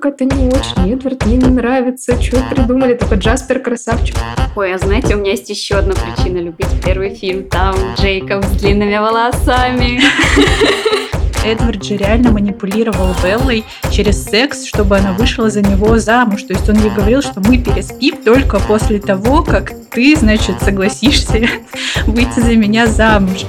какая-то не очень. Эдвард мне не нравится. Что придумали? Только Джаспер красавчик. Ой, а знаете, у меня есть еще одна причина любить первый фильм. Там Джейкоб с длинными волосами. Эдвард же реально манипулировал Беллой через секс, чтобы она вышла за него замуж. То есть он ей говорил, что мы переспим только после того, как ты, значит, согласишься выйти за меня замуж.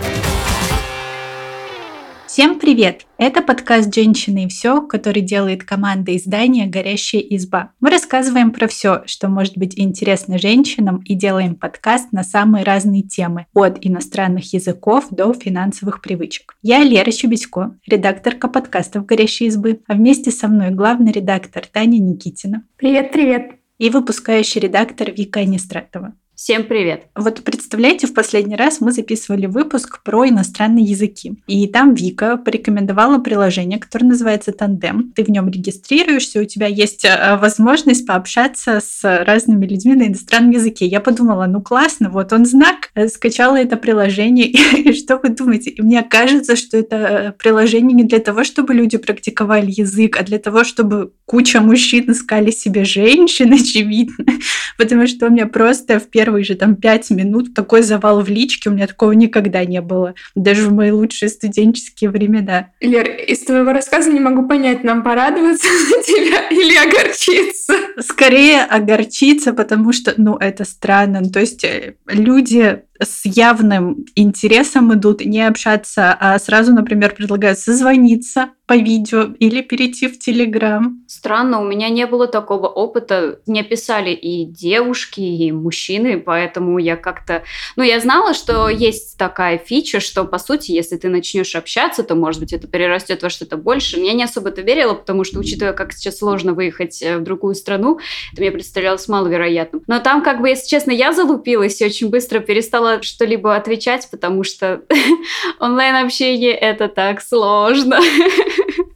Всем привет! Это подкаст «Женщины и все», который делает команда издания «Горящая изба». Мы рассказываем про все, что может быть интересно женщинам и делаем подкаст на самые разные темы, от иностранных языков до финансовых привычек. Я Лера Чубисько, редакторка подкастов «Горящей избы», а вместе со мной главный редактор Таня Никитина. Привет-привет! И выпускающий редактор Вика Анистратова. Всем привет! Вот представляете, в последний раз мы записывали выпуск про иностранные языки. И там Вика порекомендовала приложение, которое называется Тандем. Ты в нем регистрируешься, у тебя есть э, возможность пообщаться с разными людьми на иностранном языке. Я подумала, ну классно, вот он знак, э, скачала это приложение. И что вы думаете? И мне кажется, что это э, приложение не для того, чтобы люди практиковали язык, а для того, чтобы куча мужчин искали себе женщин, очевидно. Потому что у меня просто в первом первые же там пять минут такой завал в личке, у меня такого никогда не было, даже в мои лучшие студенческие времена. Лер, из твоего рассказа не могу понять, нам порадоваться за тебя или огорчиться? Скорее огорчиться, потому что, ну, это странно. То есть э, люди с явным интересом идут, не общаться, а сразу, например, предлагают созвониться по видео или перейти в Телеграм. Странно, у меня не было такого опыта. Мне писали и девушки, и мужчины, поэтому я как-то... Ну, я знала, что есть такая фича, что, по сути, если ты начнешь общаться, то, может быть, это перерастет во что-то больше. Я не особо это верила, потому что, учитывая, как сейчас сложно выехать э, в другую страну, это мне представлялось маловероятным. Но там, как бы, если честно, я залупилась и очень быстро перестала что-либо отвечать, потому что онлайн-общение это так сложно.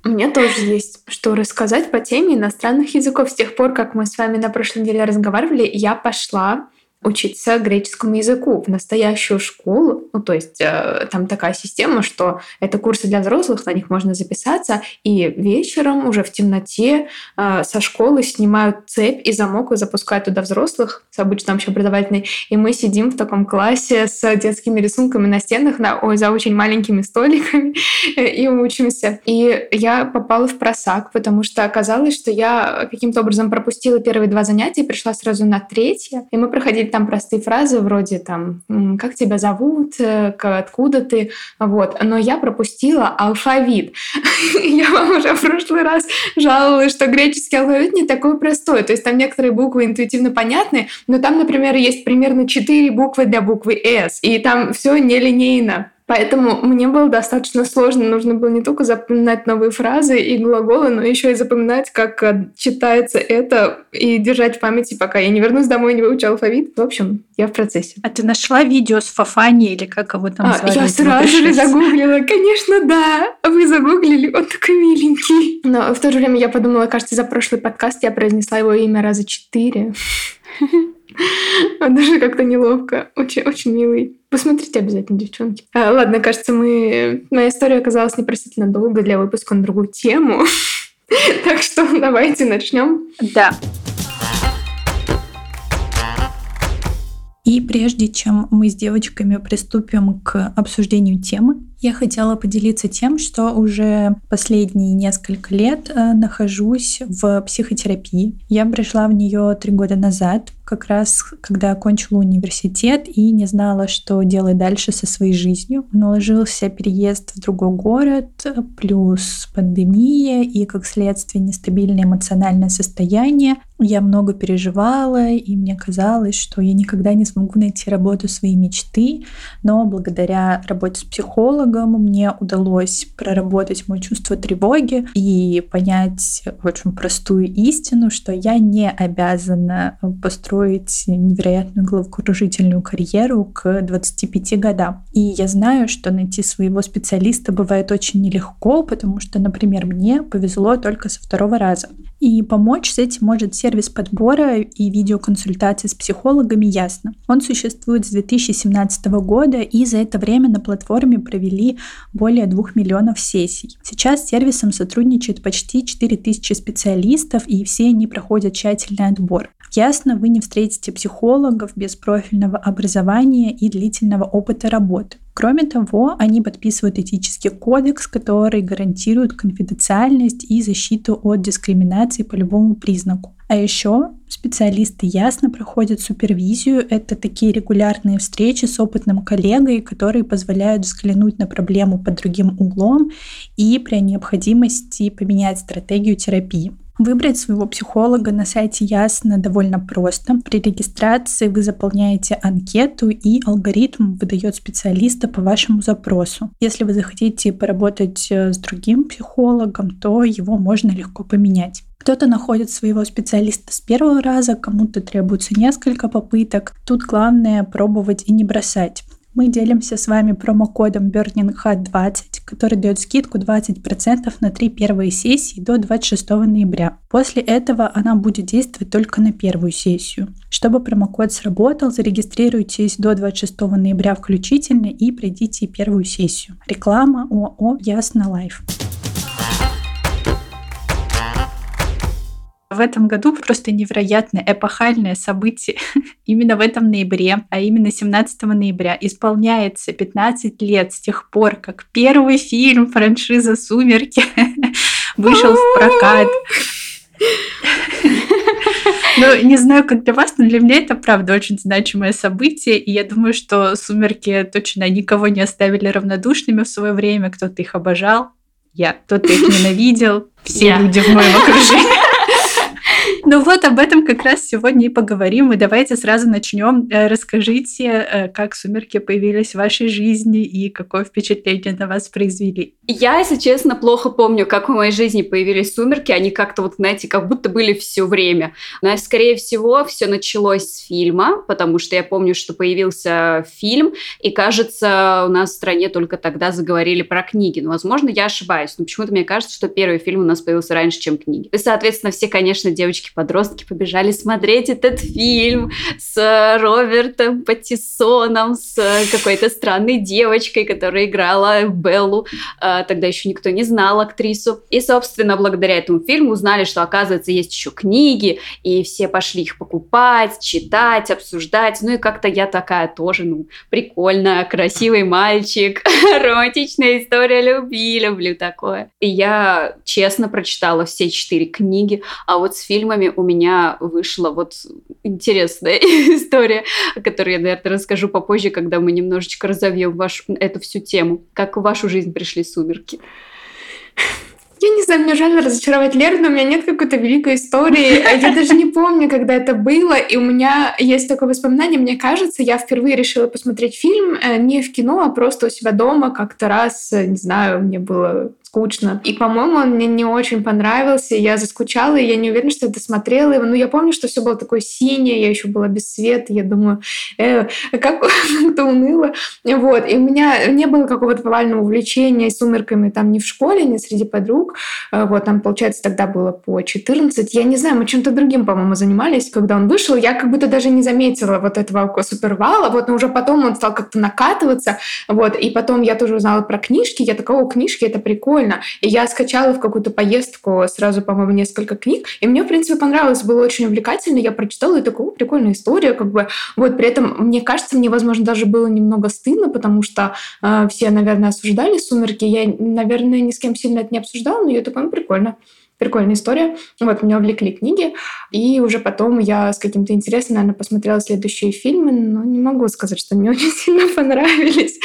Мне тоже есть что рассказать по теме иностранных языков. С тех пор, как мы с вами на прошлой неделе разговаривали, я пошла учиться греческому языку в настоящую школу. Ну, то есть э, там такая система, что это курсы для взрослых, на них можно записаться, и вечером уже в темноте э, со школы снимают цепь и замок и запускают туда взрослых с обычной общеобразовательной, и мы сидим в таком классе с детскими рисунками на стенах, на, ой, за очень маленькими столиками, и учимся. И я попала в просак, потому что оказалось, что я каким-то образом пропустила первые два занятия, пришла сразу на третье, и мы проходили там простые фразы вроде там «как тебя зовут?», э, «откуда ты?», вот. Но я пропустила алфавит. Я вам уже в прошлый раз жаловалась, что греческий алфавит не такой простой. То есть там некоторые буквы интуитивно понятны, но там, например, есть примерно четыре буквы для буквы «С», и там все нелинейно. Поэтому мне было достаточно сложно. Нужно было не только запоминать новые фразы и глаголы, но еще и запоминать, как э, читается это, и держать в памяти, пока я не вернусь домой и не выучу алфавит. В общем, я в процессе. А ты нашла видео с Фафани или как его там а, звали? Я сразу же загуглила. Конечно, да. Вы загуглили, он такой миленький. Но в то же время я подумала, кажется, за прошлый подкаст я произнесла его имя раза четыре. Даже как-то неловко. Очень, очень милый. Посмотрите обязательно, девчонки. А, ладно, кажется, мы... Моя история оказалась непростительно долго для выпуска на другую тему. Так что давайте начнем. Да. И прежде чем мы с девочками приступим к обсуждению темы, я хотела поделиться тем, что уже последние несколько лет э, нахожусь в психотерапии. Я пришла в нее три года назад, как раз когда окончила университет и не знала, что делать дальше со своей жизнью. Наложился переезд в другой город, плюс пандемия и, как следствие, нестабильное эмоциональное состояние. Я много переживала, и мне казалось, что я никогда не смогу найти работу своей мечты, но благодаря работе с психологом мне удалось проработать мое чувство тревоги и понять очень простую истину, что я не обязана построить невероятную головокружительную карьеру к 25 годам. И я знаю, что найти своего специалиста бывает очень нелегко, потому что, например, мне повезло только со второго раза. И помочь с этим может сервис подбора и видеоконсультации с психологами «Ясно». Он существует с 2017 года, и за это время на платформе провели более 2 миллионов сессий. Сейчас с сервисом сотрудничает почти 4000 специалистов, и все они проходят тщательный отбор. Ясно, вы не встретите психологов без профильного образования и длительного опыта работы. Кроме того, они подписывают этический кодекс, который гарантирует конфиденциальность и защиту от дискриминации по любому признаку. А еще специалисты ясно проходят супервизию. Это такие регулярные встречи с опытным коллегой, которые позволяют взглянуть на проблему под другим углом и при необходимости поменять стратегию терапии. Выбрать своего психолога на сайте Ясно довольно просто. При регистрации вы заполняете анкету, и алгоритм выдает специалиста по вашему запросу. Если вы захотите поработать э, с другим психологом, то его можно легко поменять. Кто-то находит своего специалиста с первого раза, кому-то требуется несколько попыток. Тут главное пробовать и не бросать мы делимся с вами промокодом BurningHat20, который дает скидку 20% на три первые сессии до 26 ноября. После этого она будет действовать только на первую сессию. Чтобы промокод сработал, зарегистрируйтесь до 26 ноября включительно и пройдите первую сессию. Реклама ООО Ясно Лайф. В этом году просто невероятное эпохальное событие. именно в этом ноябре, а именно 17 ноября, исполняется 15 лет с тех пор, как первый фильм франшизы «Сумерки» вышел в прокат. Ну, не знаю, как для вас, но для меня это, правда, очень значимое событие, и я думаю, что «Сумерки» точно никого не оставили равнодушными в свое время, кто-то их обожал, я, кто-то их ненавидел, все люди в моем окружении. Ну вот об этом как раз сегодня и поговорим. И давайте сразу начнем. Э, расскажите, э, как сумерки появились в вашей жизни и какое впечатление на вас произвели. Я, если честно, плохо помню, как в моей жизни появились сумерки. Они как-то вот, знаете, как будто были все время. Но, скорее всего, все началось с фильма, потому что я помню, что появился фильм, и, кажется, у нас в стране только тогда заговорили про книги. Но, возможно, я ошибаюсь. Но почему-то мне кажется, что первый фильм у нас появился раньше, чем книги. И, соответственно, все, конечно, девочки подростки побежали смотреть этот фильм с Робертом Паттисоном, с какой-то странной девочкой, которая играла Беллу. А, тогда еще никто не знал актрису. И, собственно, благодаря этому фильму узнали, что, оказывается, есть еще книги, и все пошли их покупать, читать, обсуждать. Ну и как-то я такая тоже, ну, прикольно, красивый мальчик, романтичная история любви, люблю такое. И я честно прочитала все четыре книги, а вот с фильмами фильмами у меня вышла вот интересная история, о которой я, наверное, расскажу попозже, когда мы немножечко разовьем вашу, эту всю тему. Как в вашу жизнь пришли сумерки? Я не знаю, мне жаль разочаровать Леру, но у меня нет какой-то великой истории. Я даже не помню, когда это было. И у меня есть такое воспоминание. Мне кажется, я впервые решила посмотреть фильм э, не в кино, а просто у себя дома как-то раз, э, не знаю, мне было скучно. И, по-моему, он мне не очень понравился. Я заскучала, и я не уверена, что я досмотрела его. Но я помню, что все было такое синее, я еще была без света. Я думаю, э, как это уныло. Вот. И у меня не было какого-то повального увлечения сумерками там ни в школе, ни среди подруг. Э, вот, там, получается, тогда было по 14. Я не знаю, мы чем-то другим, по-моему, занимались, когда он вышел. Я как будто даже не заметила вот этого супервала. Вот, но уже потом он стал как-то накатываться. Вот. И потом я тоже узнала про книжки. Я такого, книжки, это прикольно прикольно. И я скачала в какую-то поездку сразу, по-моему, несколько книг, и мне, в принципе, понравилось, было очень увлекательно. Я прочитала и такую прикольную историю, как бы. Вот, при этом, мне кажется, мне, возможно, даже было немного стыдно, потому что э, все, наверное, осуждали «Сумерки». Я, наверное, ни с кем сильно это не обсуждала, но я такой, ну, прикольно прикольная история. Вот, меня увлекли книги, и уже потом я с каким-то интересом, наверное, посмотрела следующие фильмы, но не могу сказать, что мне очень сильно понравились.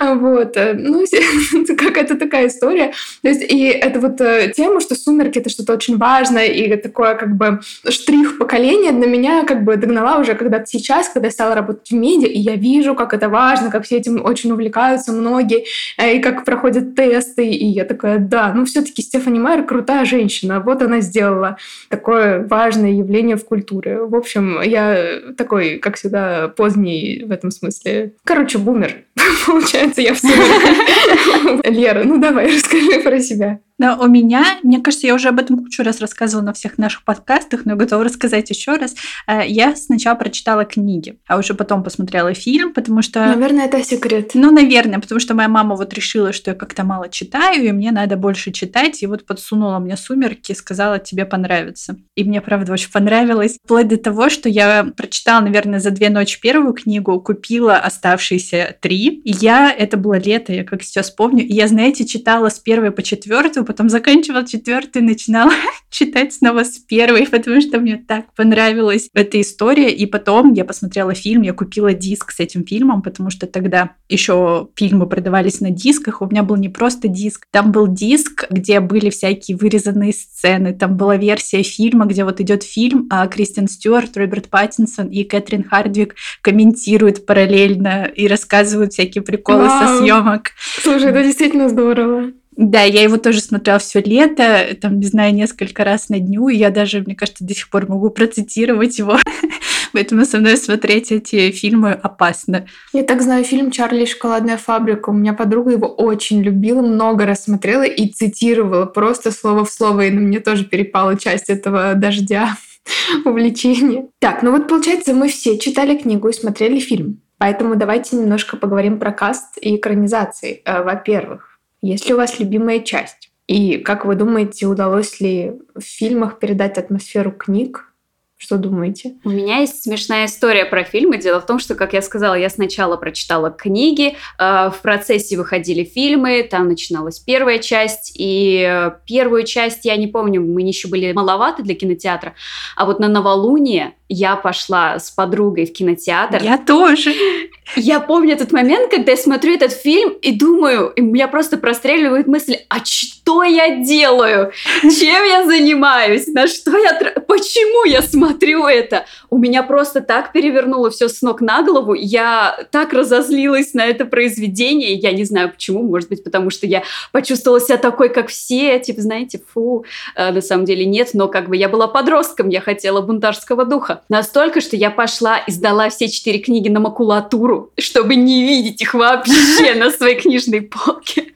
Вот. Э, ну, какая-то такая история. То есть, и это вот э, тема, что «Сумерки» — это что-то очень важное, и такое как бы штрих поколения для меня как бы догнала уже когда-то сейчас, когда я стала работать в медиа, и я вижу, как это важно, как все этим очень увлекаются многие, э, и как проходят тесты, и я такая, да, ну все таки Стефани Майер крутая женщина, женщина. Вот она сделала такое важное явление в культуре. В общем, я такой, как всегда, поздний в этом смысле. Короче, бумер. Получается, я все. Лера, ну давай, расскажи про себя. Но у меня, мне кажется, я уже об этом кучу раз рассказывала на всех наших подкастах, но готова рассказать еще раз. Э, я сначала прочитала книги, а уже потом посмотрела фильм, потому что... Наверное, это секрет. Ну, наверное, потому что моя мама вот решила, что я как-то мало читаю, и мне надо больше читать, и вот подсунула мне «Сумерки», сказала, тебе понравится. И мне, правда, очень понравилось. Вплоть до того, что я прочитала, наверное, за две ночи первую книгу, купила оставшиеся три. И я, это было лето, я как сейчас помню, и я, знаете, читала с первой по четвертую, потом заканчивала четвертую и начинала читать снова с первой, потому что мне так понравилась эта история. И потом я посмотрела фильм, я купила диск с этим фильмом, потому что тогда еще фильмы продавались на дисках. У меня был не просто диск, там был диск, где были всякие вырезанные сцены, там была версия фильма, где вот идет фильм, а Кристиан Стюарт, Роберт Паттинсон и Кэтрин Хардвик комментируют параллельно и рассказывают всякие приколы Вау. со съемок. Слушай, это действительно здорово. Да, я его тоже смотрела все лето, там, не знаю, несколько раз на дню, и я даже, мне кажется, до сих пор могу процитировать его. Поэтому со мной смотреть эти фильмы опасно. Я так знаю фильм «Чарли и шоколадная фабрика». У меня подруга его очень любила, много раз смотрела и цитировала просто слово в слово, и на мне тоже перепала часть этого дождя увлечения. Так, ну вот получается, мы все читали книгу и смотрели фильм. Поэтому давайте немножко поговорим про каст и экранизации. Э, во-первых, есть ли у вас любимая часть? И как вы думаете, удалось ли в фильмах передать атмосферу книг? Что думаете? У меня есть смешная история про фильмы. Дело в том, что, как я сказала, я сначала прочитала книги, э, в процессе выходили фильмы, там начиналась первая часть, и э, первую часть, я не помню, мы еще были маловаты для кинотеатра, а вот на новолуние я пошла с подругой в кинотеатр. Я тоже. Я помню этот момент, когда я смотрю этот фильм и думаю, и меня просто простреливает мысль, а что я делаю? Чем я занимаюсь? На что я... Почему я смотрю это? У меня просто так перевернуло все с ног на голову. Я так разозлилась на это произведение. Я не знаю почему. Может быть, потому что я почувствовала себя такой, как все. Типа, знаете, фу. А, на самом деле нет. Но как бы я была подростком. Я хотела бунтарского духа. Настолько, что я пошла и сдала все четыре книги на макулатуру, чтобы не видеть их вообще на своей книжной полке.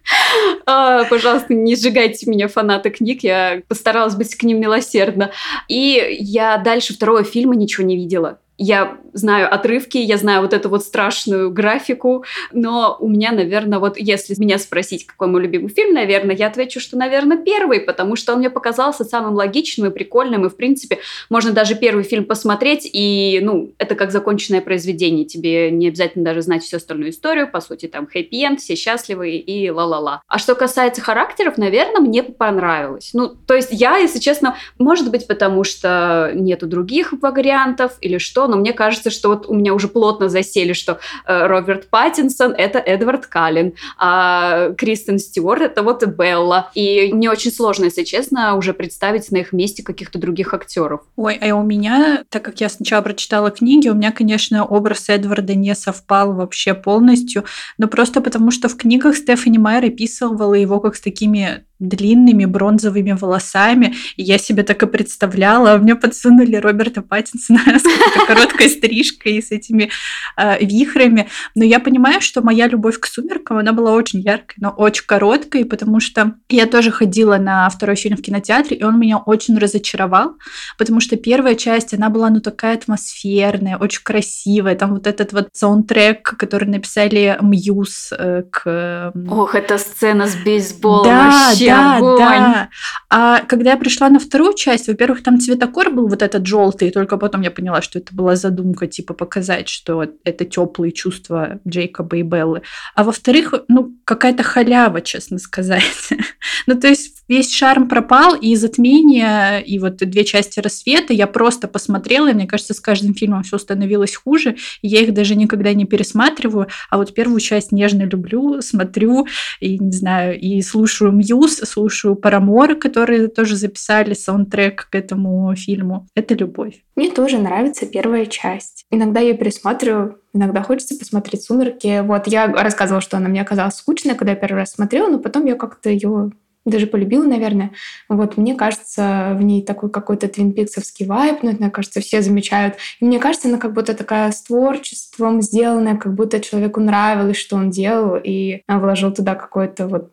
А, пожалуйста, не сжигайте меня, фанаты книг. Я постаралась быть к ним милосердна. И я дальше второго фильма ничего не видела. Я знаю отрывки, я знаю вот эту вот страшную графику, но у меня, наверное, вот если меня спросить, какой мой любимый фильм, наверное, я отвечу, что, наверное, первый, потому что он мне показался самым логичным и прикольным, и, в принципе, можно даже первый фильм посмотреть, и, ну, это как законченное произведение, тебе не обязательно даже знать всю остальную историю, по сути, там, хэппи-энд, все счастливы и ла-ла-ла. А что касается характеров, наверное, мне понравилось. Ну, то есть я, если честно, может быть, потому что нету других вариантов или что, но мне кажется, что вот у меня уже плотно засели, что э, Роберт Паттинсон — это Эдвард Каллен, а Кристен Стюарт — это вот Белла. И мне очень сложно, если честно, уже представить на их месте каких-то других актеров. Ой, а у меня, так как я сначала прочитала книги, у меня, конечно, образ Эдварда не совпал вообще полностью, но просто потому, что в книгах Стефани Майер описывала его как с такими длинными бронзовыми волосами. И я себе так и представляла. Мне подсунули Роберта Паттинсона с короткой стрижкой и с этими э, вихрами. Но я понимаю, что моя любовь к «Сумеркам», она была очень яркой, но очень короткой, потому что я тоже ходила на второй фильм в кинотеатре, и он меня очень разочаровал, потому что первая часть, она была, ну, такая атмосферная, очень красивая. Там вот этот вот саундтрек, который написали Мьюз э, к... Ох, эта сцена с бейсболом да, вообще да, огонь. да. А когда я пришла на вторую часть, во-первых, там цветокор был вот этот желтый, и только потом я поняла, что это была задумка, типа показать, что это теплые чувства Джейкоба и Беллы. А во-вторых, ну, какая-то халява, честно сказать. ну, то есть весь шарм пропал, и затмение, и вот две части рассвета я просто посмотрела, и мне кажется, с каждым фильмом все становилось хуже, я их даже никогда не пересматриваю, а вот первую часть нежно люблю, смотрю, и, не знаю, и слушаю Мьюз, слушаю Парамор, которые тоже записали саундтрек к этому фильму. Это любовь. Мне тоже нравится первая часть. Иногда я пересматриваю, иногда хочется посмотреть «Сумерки». Вот я рассказывала, что она мне оказалась скучной, когда я первый раз смотрела, но потом я как-то ее даже полюбила, наверное. Вот мне кажется, в ней такой какой-то твинпиксовский вайб, но это, мне кажется, все замечают. И мне кажется, она как будто такая с творчеством сделанная, как будто человеку нравилось, что он делал, и вложил туда какое-то вот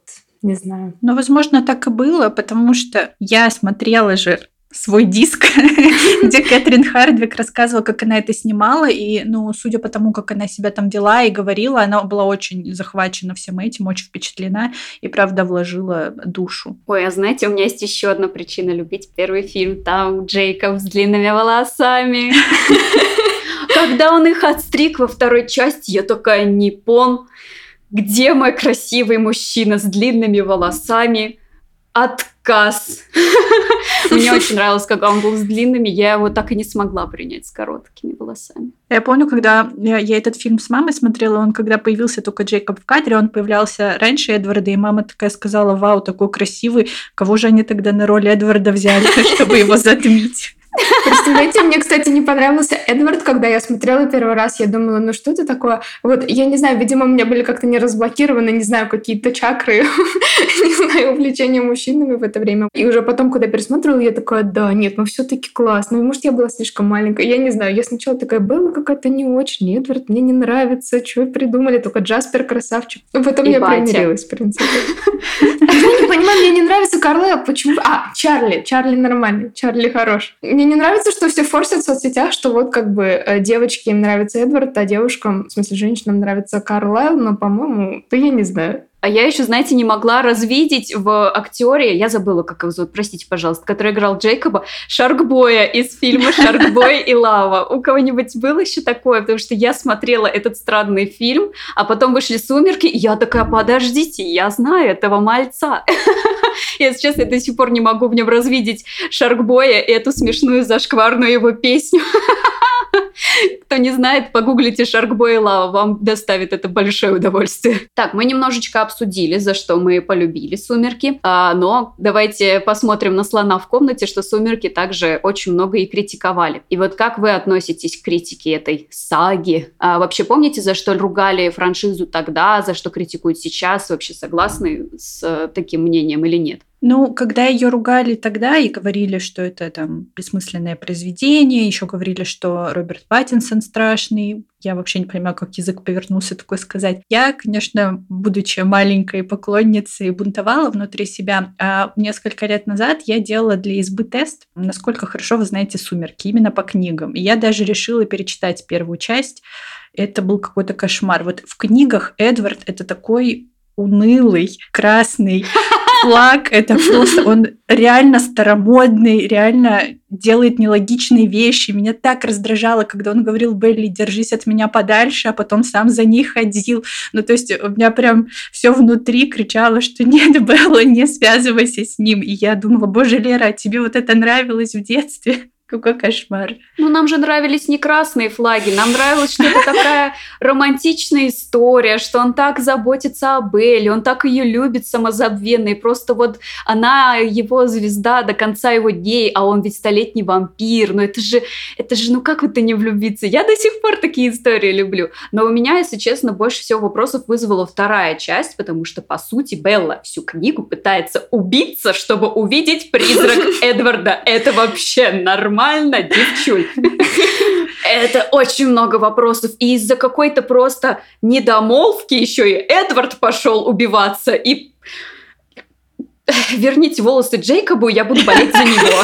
Не знаю. Но, возможно, так и было, потому что я смотрела же свой диск, где Кэтрин Хардвик рассказывала, как она это снимала, и, ну, судя по тому, как она себя там дела и говорила, она была очень захвачена всем этим, очень впечатлена и, правда, вложила душу. Ой, а знаете, у меня есть еще одна причина любить первый фильм. Там Джейкоб с длинными волосами. Когда он их отстриг во второй части, я такая, Ниппон, где мой красивый мужчина с длинными волосами? Отказ. Мне очень нравилось, когда он был с длинными. Я его так и не смогла принять с короткими волосами. Я помню, когда я, этот фильм с мамой смотрела, он когда появился только Джейкоб в кадре, он появлялся раньше Эдварда, и мама такая сказала, вау, такой красивый, кого же они тогда на роль Эдварда взяли, чтобы его затмить? Представляете, мне, кстати, не понравился Эдвард, когда я смотрела первый раз. Я думала, ну что это такое? Вот, я не знаю, видимо, у меня были как-то не разблокированы, не знаю, какие-то чакры, не знаю, увлечения мужчинами в это время. И уже потом, когда пересмотрела, я такая, да, нет, ну все таки классно. Может, я была слишком маленькая, я не знаю. Я сначала такая, была какая-то не очень. Эдвард мне не нравится, что придумали, только Джаспер красавчик. Потом я примирилась, в принципе. Я не понимаю, мне не нравится Карлайл. Почему? А, Чарли. Чарли нормальный. Чарли хорош. Мне не нравится, что все форсят в соцсетях, что вот как бы э, девочки им нравится Эдвард, а девушкам, в смысле женщинам нравится Карлайл, но, по-моему, то я не знаю. А я еще, знаете, не могла развидеть в актере, я забыла, как его зовут, простите, пожалуйста, который играл Джейкоба, Шаркбоя из фильма «Шаркбой и лава». У кого-нибудь было еще такое? Потому что я смотрела этот странный фильм, а потом вышли «Сумерки», и я такая, подождите, я знаю этого мальца. Я сейчас я до сих пор не могу в нем развидеть Шаркбоя и эту смешную зашкварную его песню. Кто не знает, погуглите Шаркбой и Лава, вам доставит это большое удовольствие. Так, мы немножечко обсудили, за что мы полюбили «Сумерки», а, но давайте посмотрим на слона в комнате, что «Сумерки» также очень много и критиковали. И вот как вы относитесь к критике этой саги? А, вообще помните, за что ругали франшизу тогда, за что критикуют сейчас? Вообще согласны с э, таким мнением или нет? Ну, когда ее ругали тогда и говорили, что это там бессмысленное произведение, еще говорили, что Роберт Паттинсон страшный, я вообще не понимаю, как язык повернулся такое сказать. Я, конечно, будучи маленькой поклонницей, бунтовала внутри себя. А несколько лет назад я делала для избы тест, насколько хорошо вы знаете «Сумерки», именно по книгам. И я даже решила перечитать первую часть. Это был какой-то кошмар. Вот в книгах Эдвард — это такой унылый, красный, флаг, это просто, он реально старомодный, реально делает нелогичные вещи. Меня так раздражало, когда он говорил Белли, держись от меня подальше, а потом сам за ней ходил. Ну, то есть у меня прям все внутри кричало, что нет, Белла, не связывайся с ним. И я думала, боже, Лера, а тебе вот это нравилось в детстве? Какой кошмар. Ну, нам же нравились не красные флаги, нам нравилось, что это такая романтичная история, что он так заботится об Элли, он так ее любит самозабвенно, и просто вот она его звезда до конца его дней, а он ведь столетний вампир, ну это же, это же, ну как это не влюбиться? Я до сих пор такие истории люблю. Но у меня, если честно, больше всего вопросов вызвала вторая часть, потому что, по сути, Белла всю книгу пытается убиться, чтобы увидеть призрак Эдварда. Это вообще нормально нормально, девчуль. Это очень много вопросов. И из-за какой-то просто недомолвки еще и Эдвард пошел убиваться. И верните волосы Джейкобу, я буду болеть за него.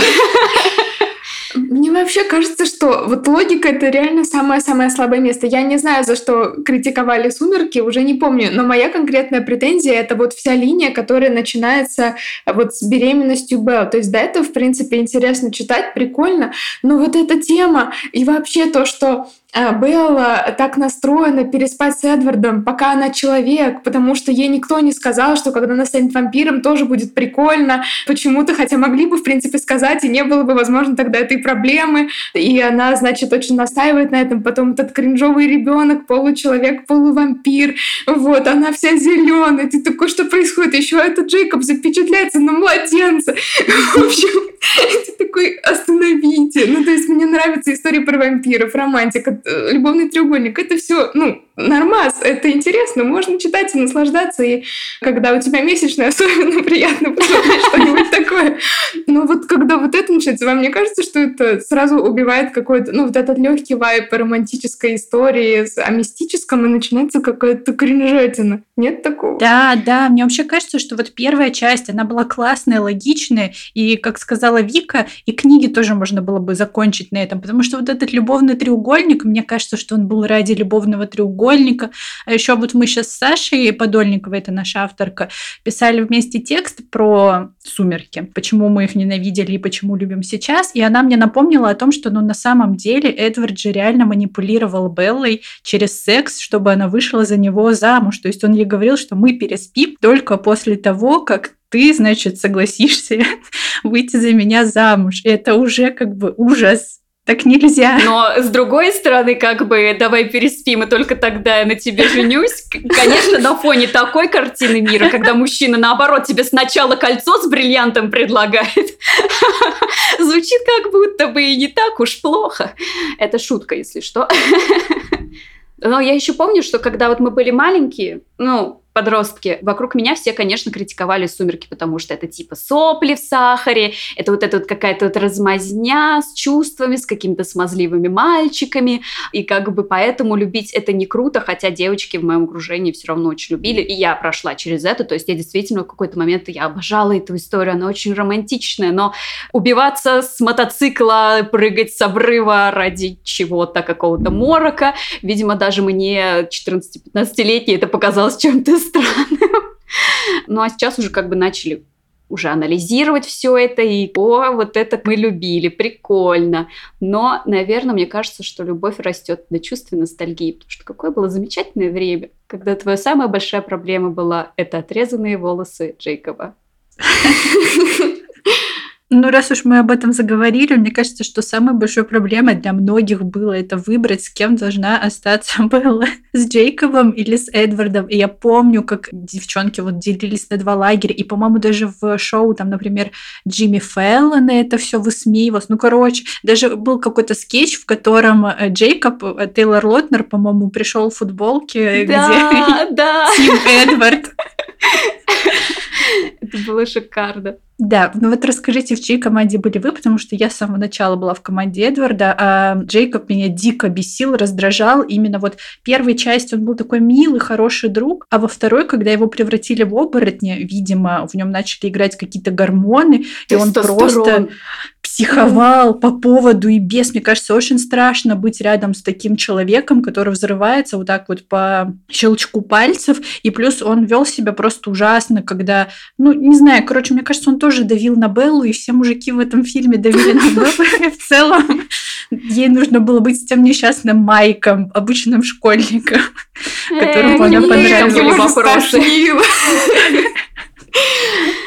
Мне вообще кажется, что вот логика это реально самое-самое слабое место. Я не знаю, за что критиковали «Сумерки», уже не помню, но моя конкретная претензия — это вот вся линия, которая начинается вот с беременностью Белл. То есть до этого, в принципе, интересно читать, прикольно, но вот эта тема и вообще то, что а, Белла так настроена переспать с Эдвардом, пока она человек, потому что ей никто не сказал, что когда она станет вампиром, тоже будет прикольно. Почему-то, хотя могли бы, в принципе, сказать, и не было бы, возможно, тогда этой проблемы. И она, значит, очень настаивает на этом. Потом этот кринжовый ребенок, получеловек, полувампир. Вот, она вся зеленая. Ты такой, что происходит? Еще этот Джейкоб запечатляется на младенца. В общем, ты такой, остановите. Ну, то есть мне нравится истории про вампиров, романтика, э, любовный треугольник. Это все, ну, нормас, это интересно, можно читать и наслаждаться, и когда у тебя месячная, особенно приятно посмотреть что-нибудь такое. Но вот когда вот это начинается, вам не кажется, что это сразу убивает какой-то, ну, вот этот легкий вайп романтической истории о мистическом, и начинается какая-то кринжатина. Нет такого? Да, да, мне вообще кажется, что вот первая часть, она была классная, логичная, и, как сказала Вика, и книги тоже можно было бы закончить на этом, потому что вот этот любовный треугольник, мне кажется, что он был ради любовного треугольника. А еще вот мы сейчас с Сашей Подольниковой, это наша авторка, писали вместе текст про сумерки, почему мы их ненавидели и почему любим сейчас. И она мне напомнила о том, что ну, на самом деле Эдвард же реально манипулировал Беллой через секс, чтобы она вышла за него замуж. То есть он ей говорил, что мы переспим только после того, как ты, значит, согласишься выйти за меня замуж. Это уже как бы ужас. Так нельзя. Но с другой стороны, как бы, давай переспим, и только тогда я на тебе женюсь. Конечно, на фоне такой картины мира, когда мужчина, наоборот, тебе сначала кольцо с бриллиантом предлагает, звучит как будто бы и не так уж плохо. Это шутка, если что. Но я еще помню, что когда вот мы были маленькие, ну, подростки, вокруг меня все, конечно, критиковали «Сумерки», потому что это типа сопли в сахаре, это вот эта вот какая-то вот размазня с чувствами, с какими-то смазливыми мальчиками, и как бы поэтому любить это не круто, хотя девочки в моем окружении все равно очень любили, и я прошла через это, то есть я действительно в какой-то момент я обожала эту историю, она очень романтичная, но убиваться с мотоцикла, прыгать с обрыва ради чего-то, какого-то морока, видимо, даже мне 14-15-летней это показалось чем-то странным. Ну а сейчас уже как бы начали уже анализировать все это, и о, вот это мы любили, прикольно. Но, наверное, мне кажется, что любовь растет до чувства ностальгии, потому что какое было замечательное время, когда твоя самая большая проблема была это отрезанные волосы Джейкоба. Ну, раз уж мы об этом заговорили, мне кажется, что самая большая проблема для многих было это выбрать, с кем должна остаться Белла. С Джейкобом или с Эдвардом. И я помню, как девчонки вот делились на два лагеря. И, по-моему, даже в шоу, там, например, Джимми Фэллон это все высмеивалось. Ну, короче, даже был какой-то скетч, в котором э, Джейкоб, э, Тейлор Лотнер, по-моему, пришел в футболке, да, где да. Тим Эдвард. Это было шикарно. Да, ну вот расскажите, в чьей команде были вы, потому что я с самого начала была в команде Эдварда, а Джейкоб меня дико бесил, раздражал. Именно вот первой части он был такой милый, хороший друг, а во второй, когда его превратили в оборотня, видимо, в нем начали играть какие-то гормоны, и он просто психовал по поводу и без. Мне кажется, очень страшно быть рядом с таким человеком, который взрывается вот так вот по щелчку пальцев. И плюс он вел себя просто ужасно, когда, ну, не знаю, короче, мне кажется, он тоже давил на Беллу, и все мужики в этом фильме давили на Беллу. И в целом ей нужно было быть с тем несчастным Майком, обычным школьником, которому она понравилась.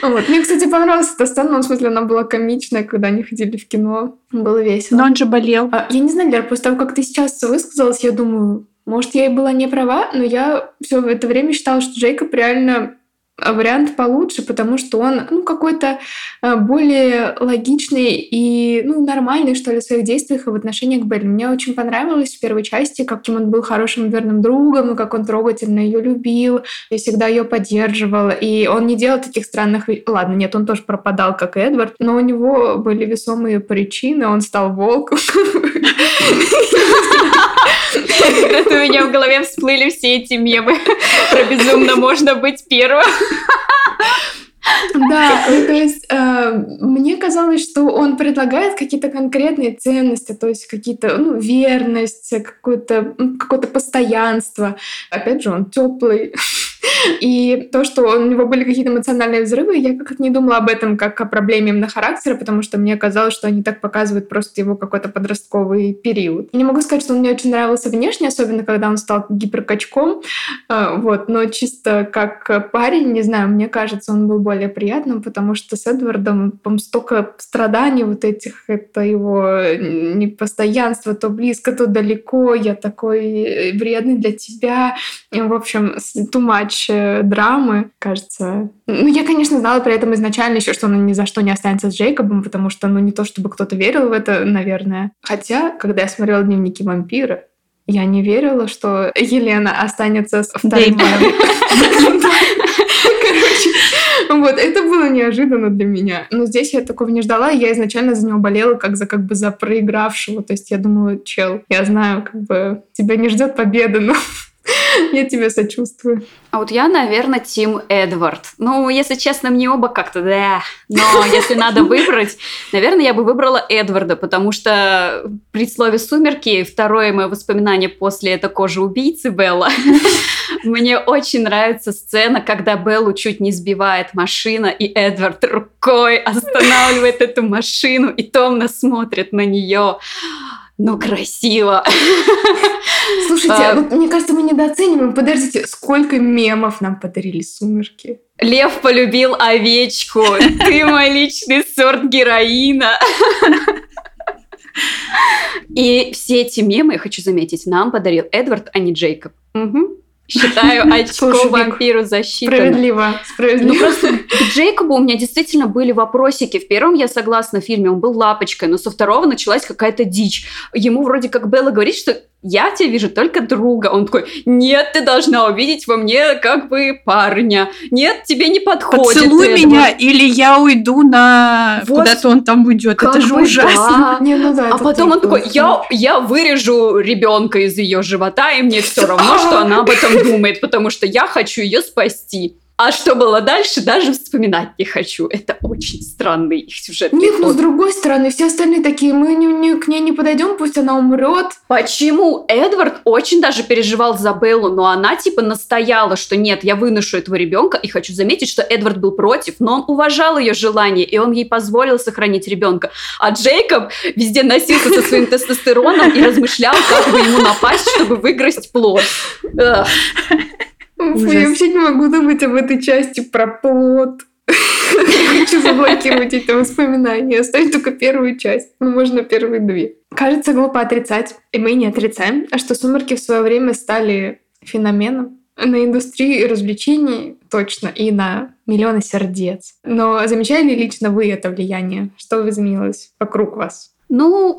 Вот. Мне, кстати, понравилась эта сцена, ну, в смысле, она была комичная, когда они ходили в кино. Было весело. Но он же болел. А, я не знаю, Лер, после того, как ты сейчас высказалась, я думаю, может, я и была не права, но я все это время считала, что Джейкоб реально вариант получше, потому что он ну, какой-то а, более логичный и ну, нормальный, что ли, в своих действиях и в отношении к Белли. Мне очень понравилось в первой части, каким он был хорошим верным другом, и как он трогательно ее любил, и всегда ее поддерживал. И он не делал таких странных... Ладно, нет, он тоже пропадал, как Эдвард, но у него были весомые причины, он стал волком. У меня в голове всплыли все эти мемы про безумно можно быть первым. Да, то есть э, мне казалось, что он предлагает какие-то конкретные ценности, то есть какие-то ну, верность, какое-то какое постоянство. Опять же, он теплый. И то, что у него были какие-то эмоциональные взрывы, я как-то не думала об этом как о проблеме именно характера, потому что мне казалось, что они так показывают просто его какой-то подростковый период. Я не могу сказать, что он мне очень нравился внешне, особенно когда он стал гиперкачком, а, вот, но чисто как парень, не знаю, мне кажется, он был более приятным, потому что с Эдвардом там столько страданий вот этих, это его непостоянство, то близко, то далеко, я такой вредный для тебя, в общем, too э, драмы, кажется. Ну, я, конечно, знала при этом изначально еще, что он ни за что не останется с Джейкобом, потому что, ну, не то чтобы кто-то верил в это, наверное. Хотя, когда я смотрела «Дневники вампира», я не верила, что Елена останется с вторым Короче, вот, это было неожиданно для меня. Но здесь я такого не ждала, я изначально за него болела как за как бы за проигравшего. То есть я думала, чел, я знаю, как бы тебя не ждет победа, но Я тебе сочувствую. А вот я, наверное, Тим Эдвард. Ну, если честно, мне оба как-то да. Но если надо выбрать, наверное, я бы выбрала Эдварда, потому что при слове «сумерки» второе мое воспоминание после это кожа убийцы Белла. Мне очень нравится сцена, когда Беллу чуть не сбивает машина, и Эдвард рукой останавливает эту машину и томно смотрит на нее ну, красиво. Слушайте, а, вот, мне кажется, мы недооцениваем. Подождите, сколько мемов нам подарили «Сумерки»? Лев полюбил овечку. Ты мой личный сорт героина. И все эти мемы, я хочу заметить, нам подарил Эдвард, а не Джейкоб. Угу. Считаю очко вампиру засчитано. Справедливо, справедливо. Ну, просто к Джейкобу у меня действительно были вопросики. В первом я согласна в фильме, он был лапочкой, но со второго началась какая-то дичь. Ему вроде как Белла говорит, что я тебя вижу только друга. Он такой, нет, ты должна увидеть во мне как бы парня. Нет, тебе не подходит. Поцелуй это. меня, или я уйду на... Вот. Куда-то он там уйдет. Это же ужасно. Да. Не, ну да, а потом он такой, я, я вырежу ребенка из ее живота, и мне все равно, что она об этом думает, потому что я хочу ее спасти. А что было дальше, даже вспоминать не хочу. Это очень странный сюжет. Нет, но с другой стороны, все остальные такие, мы не, не, к ней не подойдем, пусть она умрет. Почему? Эдвард очень даже переживал за Беллу, но она типа настояла, что нет, я выношу этого ребенка. И хочу заметить, что Эдвард был против, но он уважал ее желание, и он ей позволил сохранить ребенка. А Джейкоб везде носился со своим тестостероном и размышлял, как бы ему напасть, чтобы выиграть плод. Ужас. Я вообще не могу думать об этой части про плод. Хочу заблокировать эти воспоминания, оставить только первую часть. Ну, можно первые две. Кажется, глупо отрицать, и мы не отрицаем, а что «Сумерки» в свое время стали феноменом на индустрию развлечений точно и на миллионы сердец. Но замечали ли лично вы это влияние? Что изменилось вокруг вас? Ну,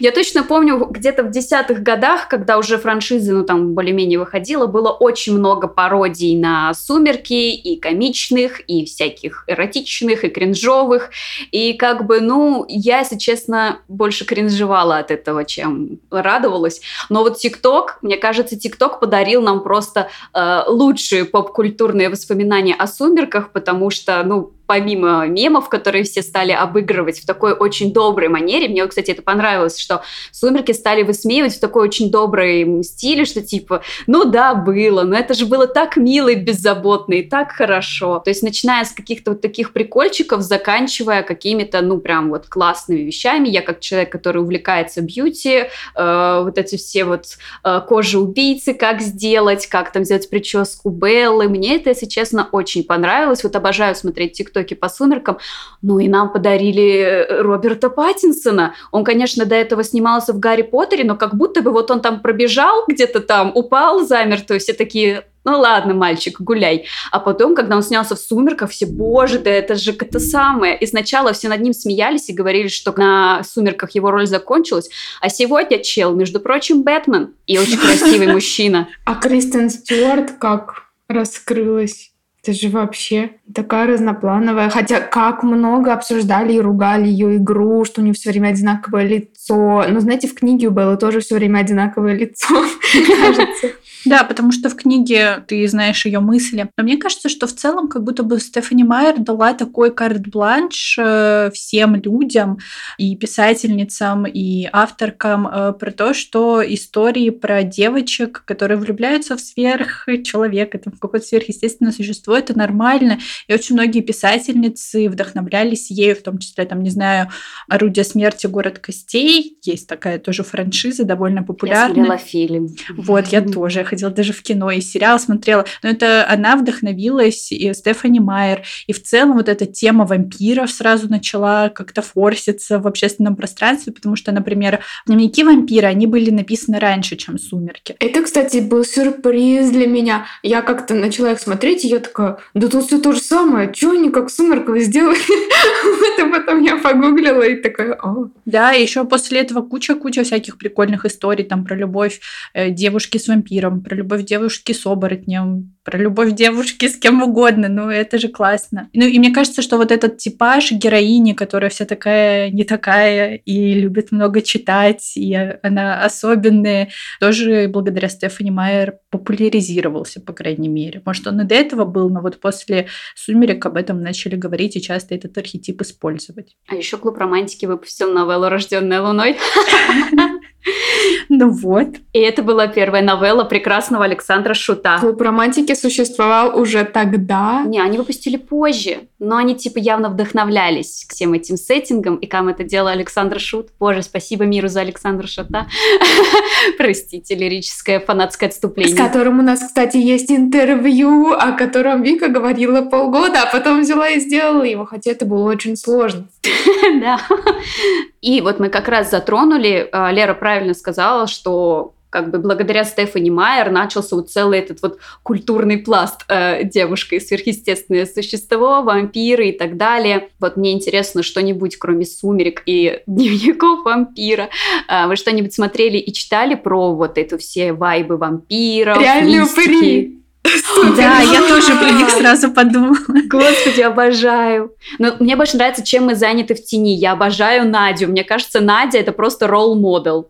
я точно помню, где-то в десятых годах, когда уже франшиза, ну, там, более-менее выходила, было очень много пародий на «Сумерки», и комичных, и всяких эротичных, и кринжовых. И как бы, ну, я, если честно, больше кринжевала от этого, чем радовалась. Но вот ТикТок, мне кажется, ТикТок подарил нам просто э, лучшие поп-культурные воспоминания о «Сумерках», потому что, ну, помимо мемов, которые все стали обыгрывать в такой очень доброй манере, мне, кстати, это понравилось, что «Сумерки» стали высмеивать в такой очень доброй стиле, что типа, ну да, было, но это же было так мило и беззаботно, и так хорошо. То есть начиная с каких-то вот таких прикольчиков, заканчивая какими-то, ну, прям вот классными вещами. Я как человек, который увлекается бьюти, э, вот эти все вот э, кожи убийцы, как сделать, как там сделать прическу Беллы, мне это, если честно, очень понравилось. Вот обожаю смотреть тикток ТикТоке по сумеркам. Ну и нам подарили э, Роберта Паттинсона. Он, конечно, до этого снимался в Гарри Поттере, но как будто бы вот он там пробежал где-то там, упал замертво, все такие ну ладно, мальчик, гуляй. А потом, когда он снялся в «Сумерках», все, боже, да это же это самое. И сначала все над ним смеялись и говорили, что на «Сумерках» его роль закончилась. А сегодня чел, между прочим, Бэтмен и очень красивый мужчина. А Кристен Стюарт как раскрылась? Это же вообще такая разноплановая. Хотя как много обсуждали и ругали ее игру, что у нее все время одинаковое лицо. Но знаете, в книге у Беллы тоже все время одинаковое лицо, кажется. Да, потому что в книге ты знаешь ее мысли. Но мне кажется, что в целом как будто бы Стефани Майер дала такой карт-бланш э, всем людям, и писательницам, и авторкам э, про то, что истории про девочек, которые влюбляются в сверхчеловека, там, в какое-то сверхъестественное существо, это нормально. И очень многие писательницы вдохновлялись ею, в том числе, там, не знаю, «Орудие смерти. Город костей». Есть такая тоже франшиза, довольно популярная. Я смотрела фильм. Вот, я тоже. Я ходила даже в кино и сериал смотрела. Но это она вдохновилась, и Стефани Майер. И в целом вот эта тема вампиров сразу начала как-то форситься в общественном пространстве, потому что, например, дневники вампира, они были написаны раньше, чем «Сумерки». Это, кстати, был сюрприз для меня. Я как-то начала их смотреть, и я такая, да тут все то же самое, что они как «Сумерках» сделали? Это потом я погуглила и такая, о. Да, и еще после этого куча-куча всяких прикольных историй там про любовь э, девушки с вампиром, про любовь девушки с оборотнем, про любовь девушки с кем угодно. Ну, это же классно. Ну, и мне кажется, что вот этот типаж героини, которая вся такая не такая и любит много читать, и она особенная, тоже благодаря Стефани Майер популяризировался, по крайней мере. Может, он и до этого был, но вот после «Сумерек» об этом начали говорить и часто этот архетип использовать. А еще клуб романтики выпустил новеллу «Рожденная луной». Ну вот. И это была первая новелла прекрасного Александра Шута. Клуб романтики существовал уже тогда. Не, они выпустили позже, но они типа явно вдохновлялись всем этим сеттингом, и кам это дело Александр Шут. Боже, спасибо миру за Александра Шута. Простите, лирическое фанатское отступление. С которым у нас, кстати, есть интервью, о котором Вика говорила полгода, а потом взяла и сделала его, хотя это было очень сложно. Да. И вот мы как раз затронули, а, Лера правильно сказала, что как бы благодаря Стефани Майер начался вот целый этот вот культурный пласт э, девушка и сверхъестественное существо, вампиры и так далее. Вот мне интересно что-нибудь, кроме «Сумерек» и дневников вампира. Э, вы что-нибудь смотрели и читали про вот эту все вайбы вампиров, Реальные упыри! Да, я тоже про них сразу подумала. Господи, обожаю. Но мне больше нравится, чем мы заняты в тени. Я обожаю Надю. Мне кажется, Надя это просто ролл-модел.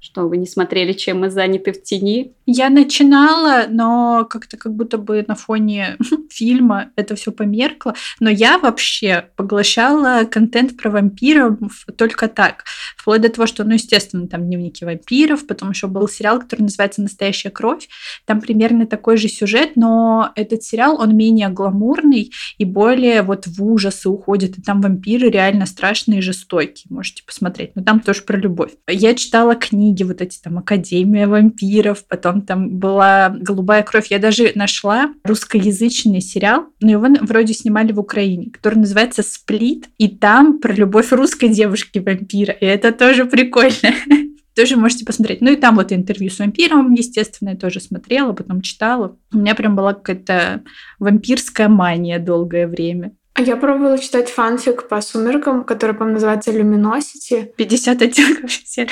Что вы не смотрели, чем мы заняты в тени? Я начинала, но как-то как будто бы на фоне фильма это все померкло. Но я вообще поглощала контент про вампиров только так. Вплоть до того, что, ну, естественно, там дневники вампиров, потом еще был сериал, который называется «Настоящая кровь». Там примерно такой же сюжет, но этот сериал, он менее гламурный и более вот в ужасы уходит. И там вампиры реально страшные и жестокие. Можете посмотреть. Но там тоже про любовь. Я читала книги книги, вот эти там Академия вампиров, потом там была Голубая кровь. Я даже нашла русскоязычный сериал, но его вроде снимали в Украине, который называется «Сплит», и там про любовь русской девушки-вампира, и это тоже прикольно тоже можете посмотреть. Ну и там вот интервью с вампиром, естественно, я тоже смотрела, потом читала. У меня прям была какая-то вампирская мания долгое время. А я пробовала читать фанфик по сумеркам, который, по-моему, называется Luminosity. 50 оттенков серого.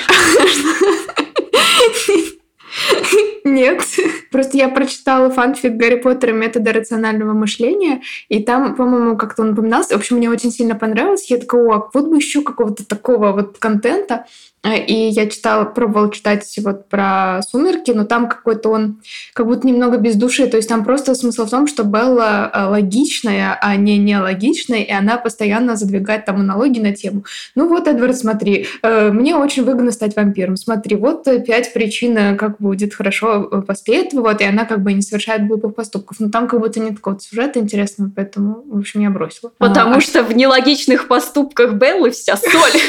Нет. Просто я прочитала фанфик Гарри Поттера «Методы рационального мышления», и там, по-моему, как-то он упоминался. В общем, мне очень сильно понравилось. Я такая, о, вот бы еще какого-то такого вот контента. Э, и я читала, пробовала читать вот про «Сумерки», но там какой-то он как будто немного без души. То есть там просто смысл в том, что Белла э, логичная, а не нелогичная, и она постоянно задвигает там аналогии на тему. Ну вот, Эдвард, смотри, э, мне очень выгодно стать вампиром. Смотри, вот пять причин, как будет хорошо после этого, вот, и она как бы не совершает глупых поступков. Но там как будто нет такого сюжета интересного, поэтому, в общем, я бросила. Потому а, что в нелогичных поступках Беллы вся соль.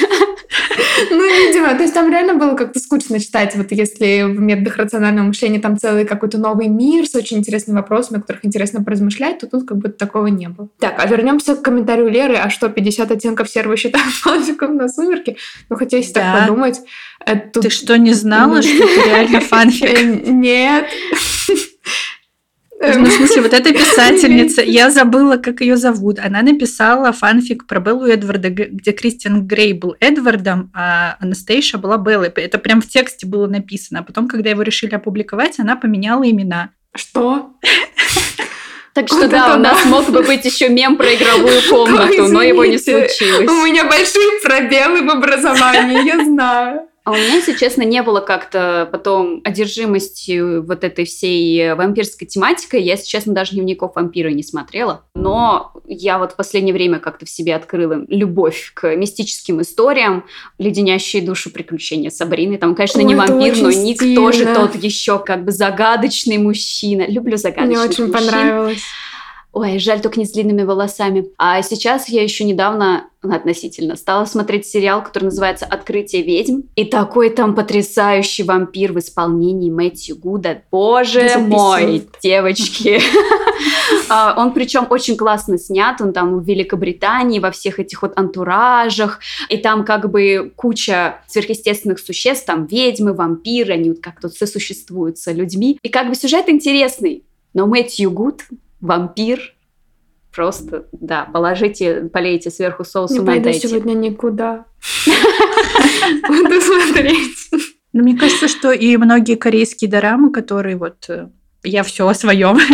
Ну, видимо, то есть там реально было как-то скучно читать, вот если в методах рационального мышления там целый какой-то новый мир с очень интересными вопросами, о которых интересно поразмышлять, то тут как будто такого не было. Так, а вернемся к комментарию Леры, а что, 50 оттенков серого считают фанфиком на сумерки? Ну, хотя если да. так подумать... Это... Ты что, не знала, что это реально фанфик? Э, нет. Ну, в смысле, вот эта писательница, я забыла, как ее зовут. Она написала фанфик про Беллу Эдварда, где Кристиан Грей был Эдвардом, а Анастейша была Беллой. Это прям в тексте было написано. А потом, когда его решили опубликовать, она поменяла имена. Что? Так что вот да, у нас да. мог бы быть еще мем про игровую комнату, но его не случилось. У меня большие пробелы в образовании, я знаю. А у меня, если честно, не было как-то потом одержимости вот этой всей вампирской тематикой. Я, если честно, даже дневников вампира не смотрела. Но я вот в последнее время как-то в себе открыла любовь к мистическим историям, леденящие душу приключения Сабрины. Там, конечно, Ой, не вампир, но Ник стильно. тоже тот еще как бы загадочный мужчина. Люблю загадочных Мне очень мужчин. понравилось. Ой, жаль, только не с длинными волосами. А сейчас я еще недавно относительно стала смотреть сериал, который называется «Открытие ведьм». И такой там потрясающий вампир в исполнении Мэтью Гуда. Боже мой, девочки. А, он причем очень классно снят, он там в Великобритании, во всех этих вот антуражах, и там как бы куча сверхъестественных существ, там ведьмы, вампиры, они вот как-то сосуществуют с людьми. И как бы сюжет интересный, но Мэтью Гуд, вампир, просто, да, положите, полейте сверху соусом. Не пойду сегодня никуда. Буду смотреть. Ну, мне кажется, что и многие корейские дорамы, которые вот э, я все о своем.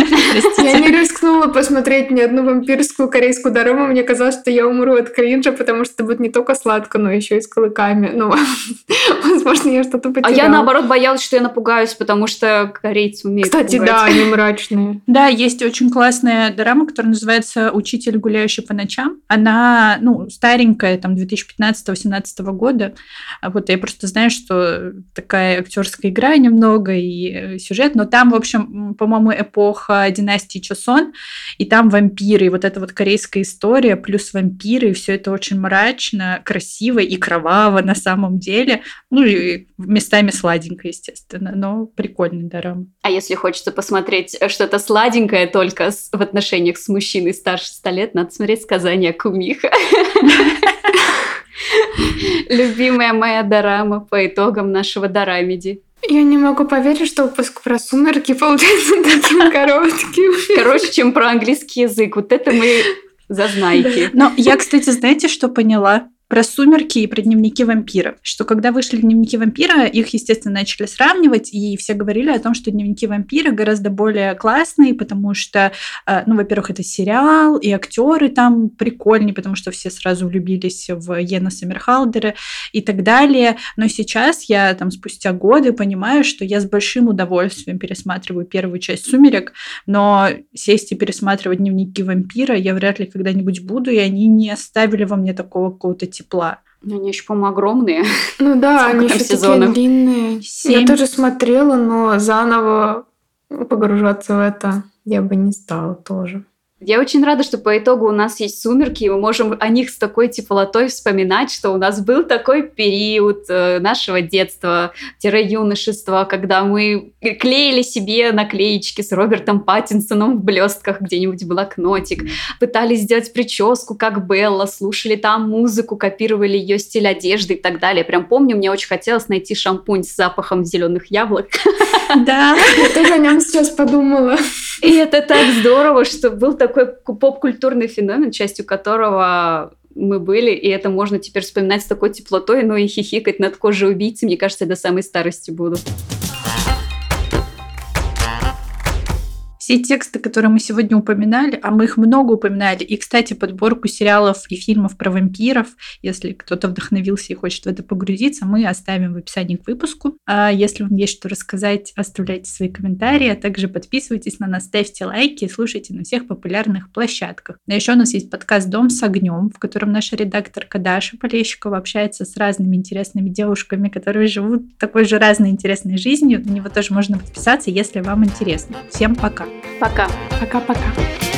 Я не рискнула посмотреть ни одну вампирскую корейскую дораму. Мне казалось, что я умру от кринжа, потому что это будет не только сладко, но еще и с клыками. Ну, возможно, я что-то потеряла. А я, наоборот, боялась, что я напугаюсь, потому что корейцы умеют Кстати, да, они мрачные. Да, есть очень классная дорама, которая называется «Учитель, гуляющий по ночам». Она, ну, старенькая, там, 2015-2018 года. А вот я просто знаю, что такая актерская игра немного и сюжет, но там, в общем, по-моему, эпоха династии Чосон, и там вампиры, и вот эта вот корейская история, плюс вампиры, и все это очень мрачно, красиво и кроваво на самом деле. Ну, и местами сладенько, естественно, но прикольный дорам. А если хочется посмотреть что-то сладенькое только в отношениях с мужчиной старше 100 лет, надо смотреть «Сказание Кумиха». Любимая моя дорама по итогам нашего дорамиди. Я не могу поверить, что выпуск про сумерки получается таким коротким. Короче, чем про английский язык. Вот это мы зазнайки. Но я, кстати, знаете, что поняла? Про сумерки и про дневники вампира. Что когда вышли дневники вампира, их, естественно, начали сравнивать, и все говорили о том, что дневники вампира гораздо более классные, потому что, э, ну, во-первых, это сериал, и актеры там прикольные, потому что все сразу влюбились в Йена Саммерхалдера и так далее. Но сейчас я там спустя годы понимаю, что я с большим удовольствием пересматриваю первую часть «Сумерек», но сесть и пересматривать дневники вампира я вряд ли когда-нибудь буду, и они не оставили во мне такого какого-то тепла. Ну, они еще, по-моему, огромные. Ну да, они еще такие длинные. Я тоже смотрела, но заново погружаться в это я бы не стала тоже. Я очень рада, что по итогу у нас есть сумерки, и мы можем о них с такой теплотой вспоминать, что у нас был такой период э, нашего детства-юношества, когда мы клеили себе наклеечки с Робертом Паттинсоном в блестках, где-нибудь блокнотик, пытались сделать прическу, как Белла, слушали там музыку, копировали ее стиль одежды и так далее. Прям помню, мне очень хотелось найти шампунь с запахом зеленых яблок. Да, я тоже о нем сейчас подумала. И это так здорово, что был такой поп-культурный феномен, частью которого мы были, и это можно теперь вспоминать с такой теплотой, но и хихикать над кожей убийцы, мне кажется, до самой старости буду. Все тексты, которые мы сегодня упоминали, а мы их много упоминали, и, кстати, подборку сериалов и фильмов про вампиров, если кто-то вдохновился и хочет в это погрузиться, мы оставим в описании к выпуску. А если вам есть что рассказать, оставляйте свои комментарии, а также подписывайтесь на нас, ставьте лайки и слушайте на всех популярных площадках. А еще у нас есть подкаст «Дом с огнем», в котором наша редакторка Даша Полещикова общается с разными интересными девушками, которые живут такой же разной интересной жизнью. На него тоже можно подписаться, если вам интересно. Всем пока! Пока. Пока-пока.